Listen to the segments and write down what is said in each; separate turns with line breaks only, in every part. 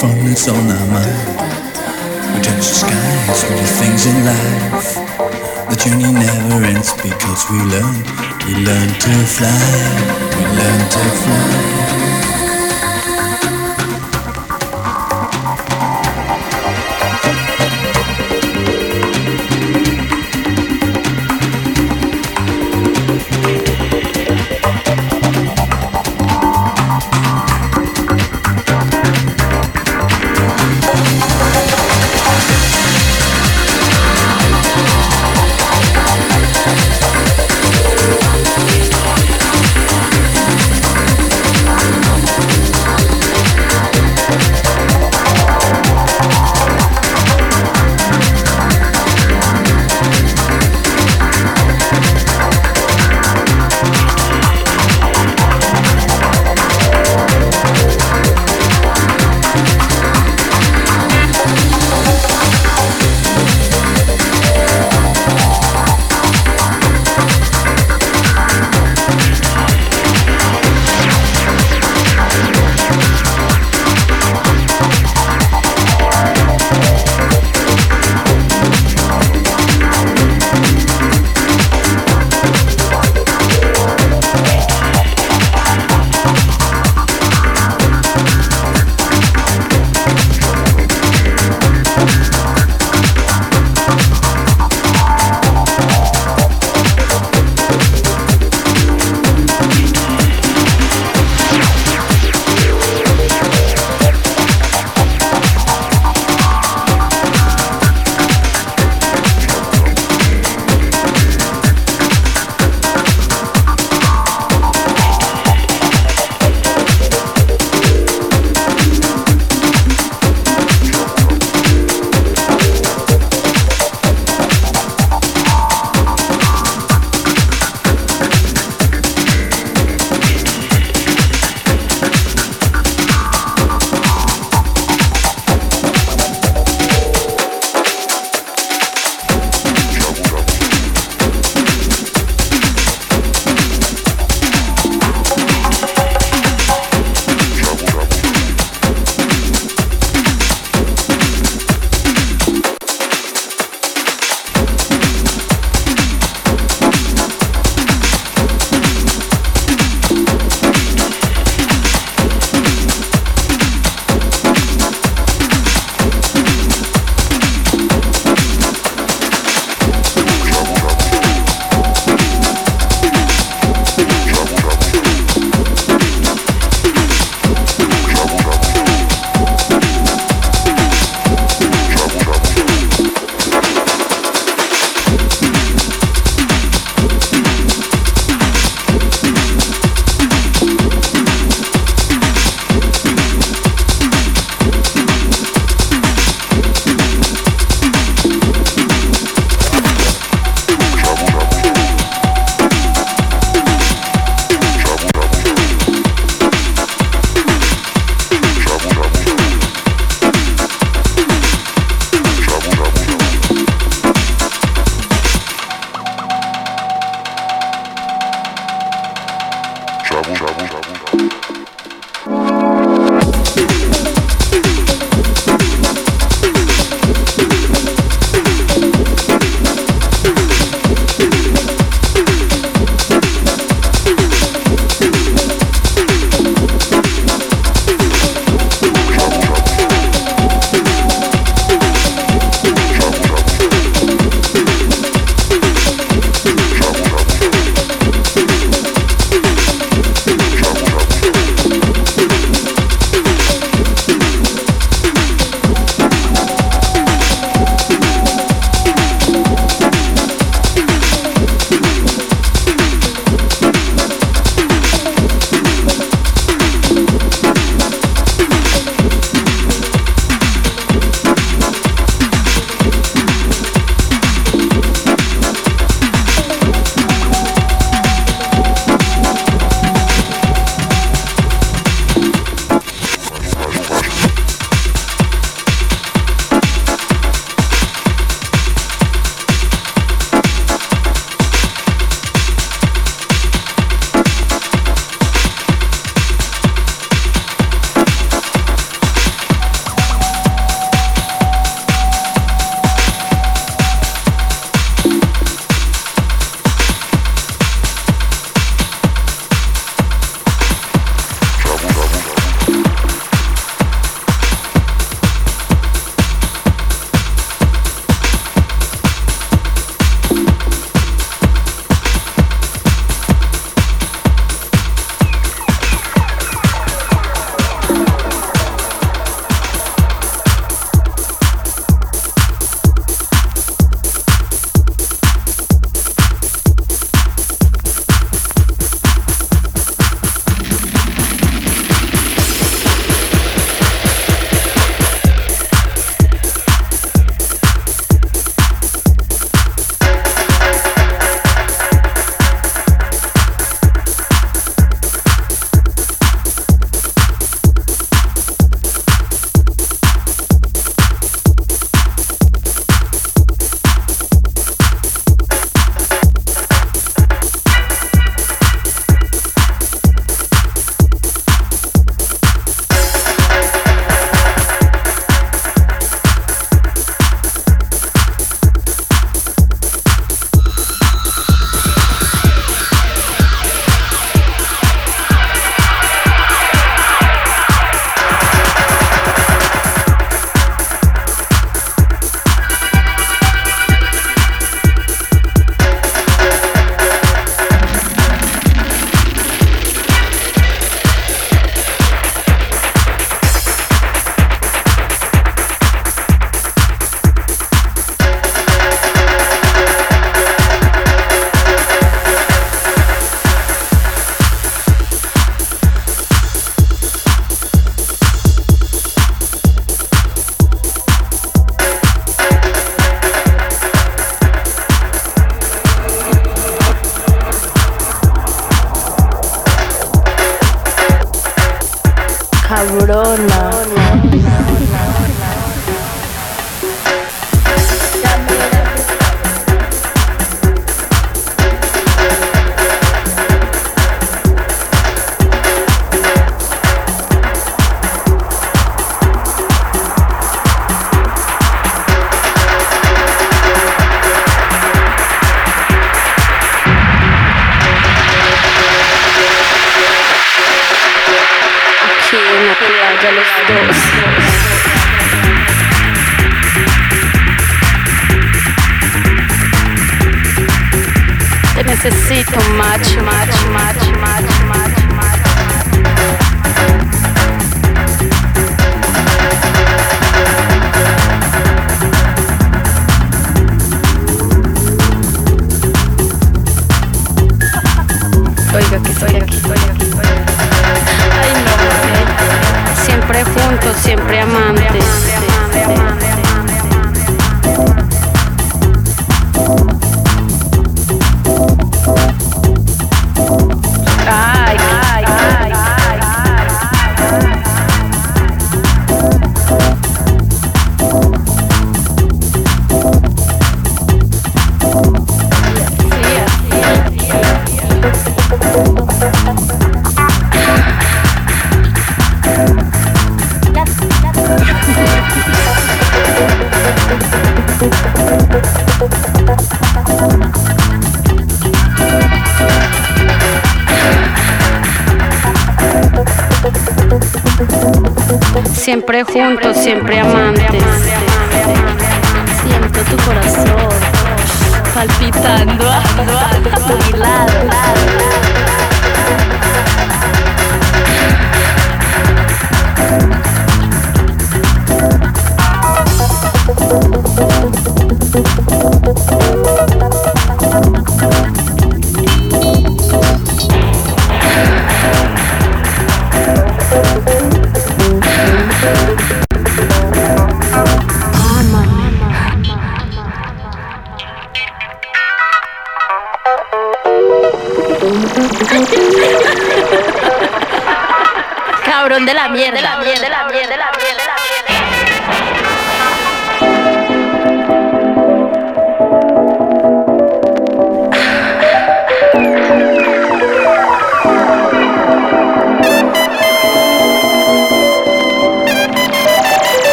fun
that's on our mind. We touch the skies with the things in life. The journey never ends because we learn, we learn to fly, we learn to fly.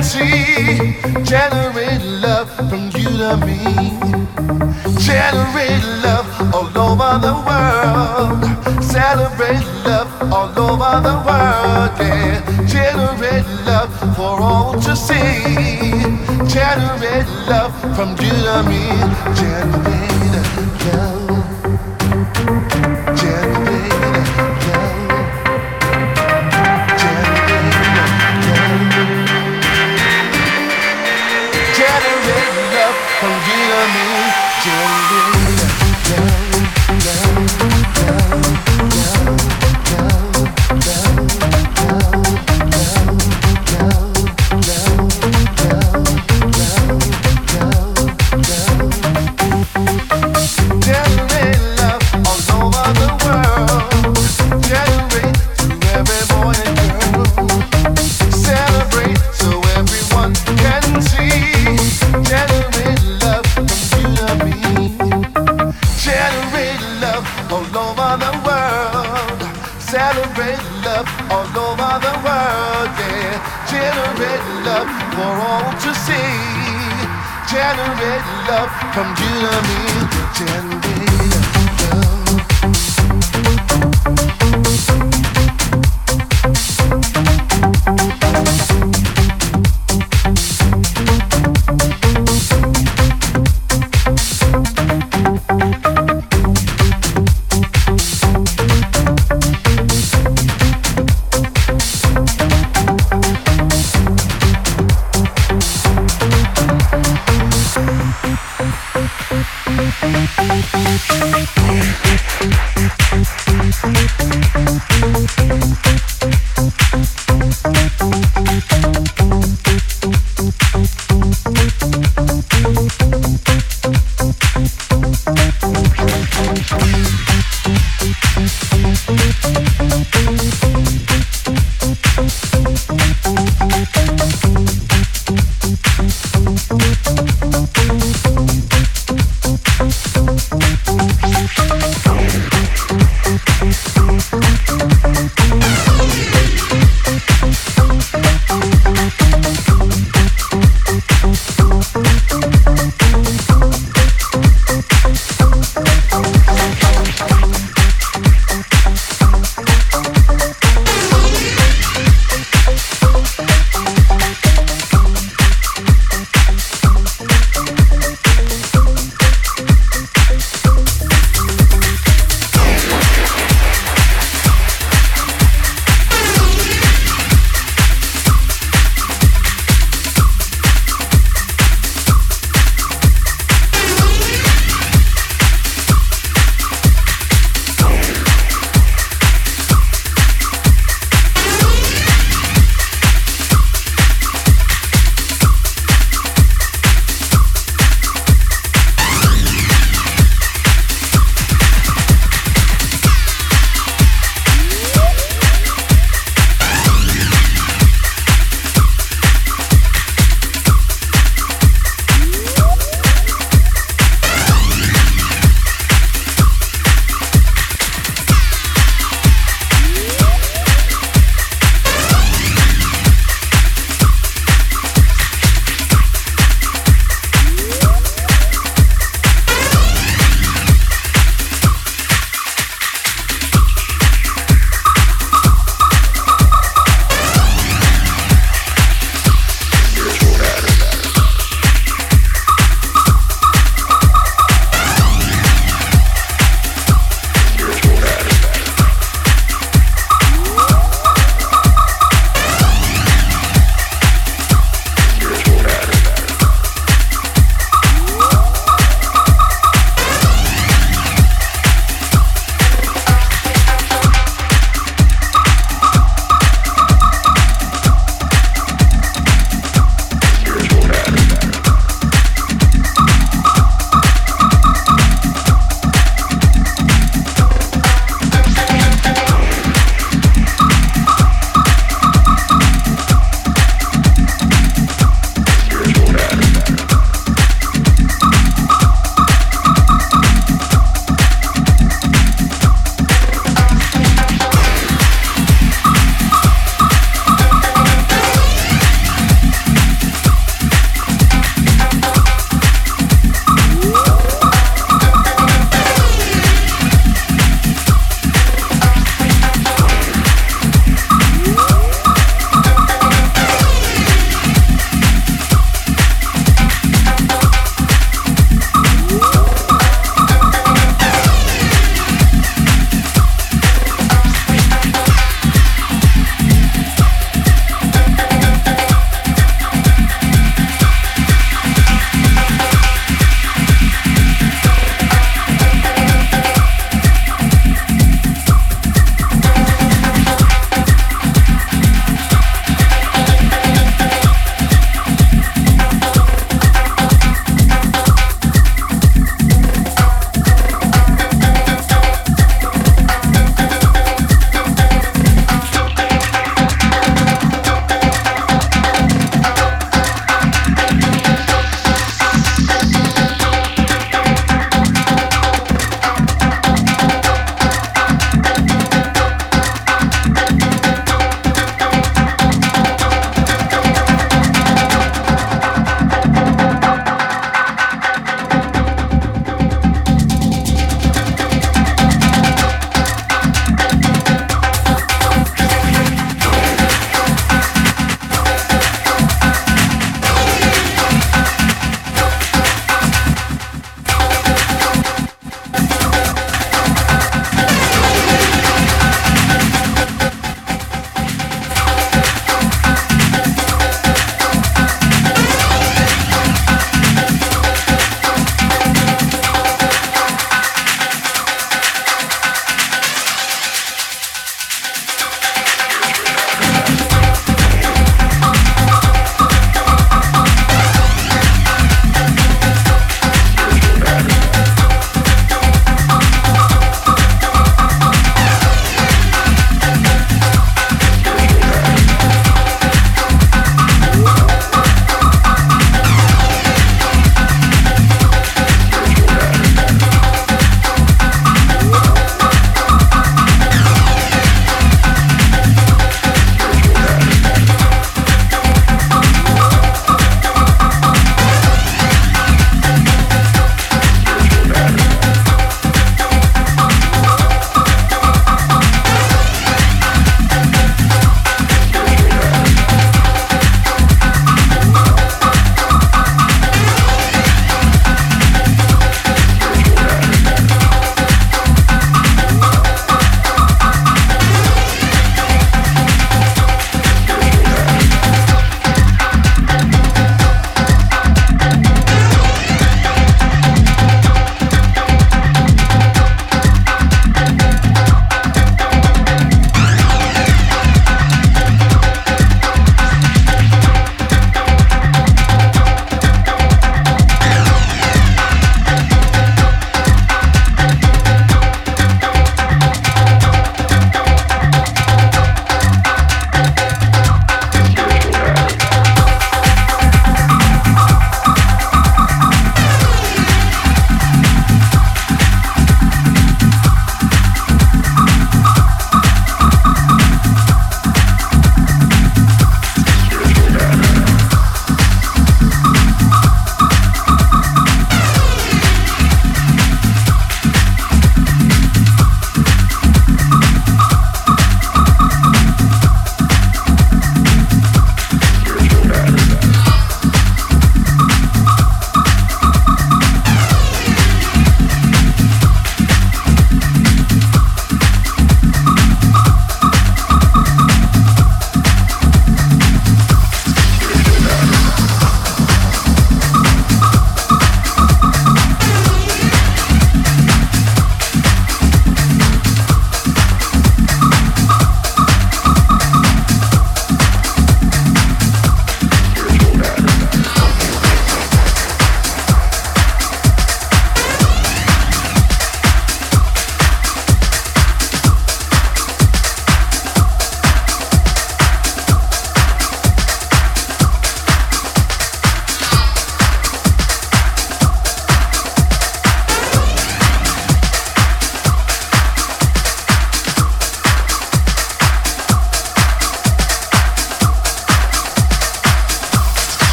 Generate love from you to me. Generate love all over the world. Celebrate love all over the world. Yeah. Generate love for all to see. Generate love from you to
me. Generate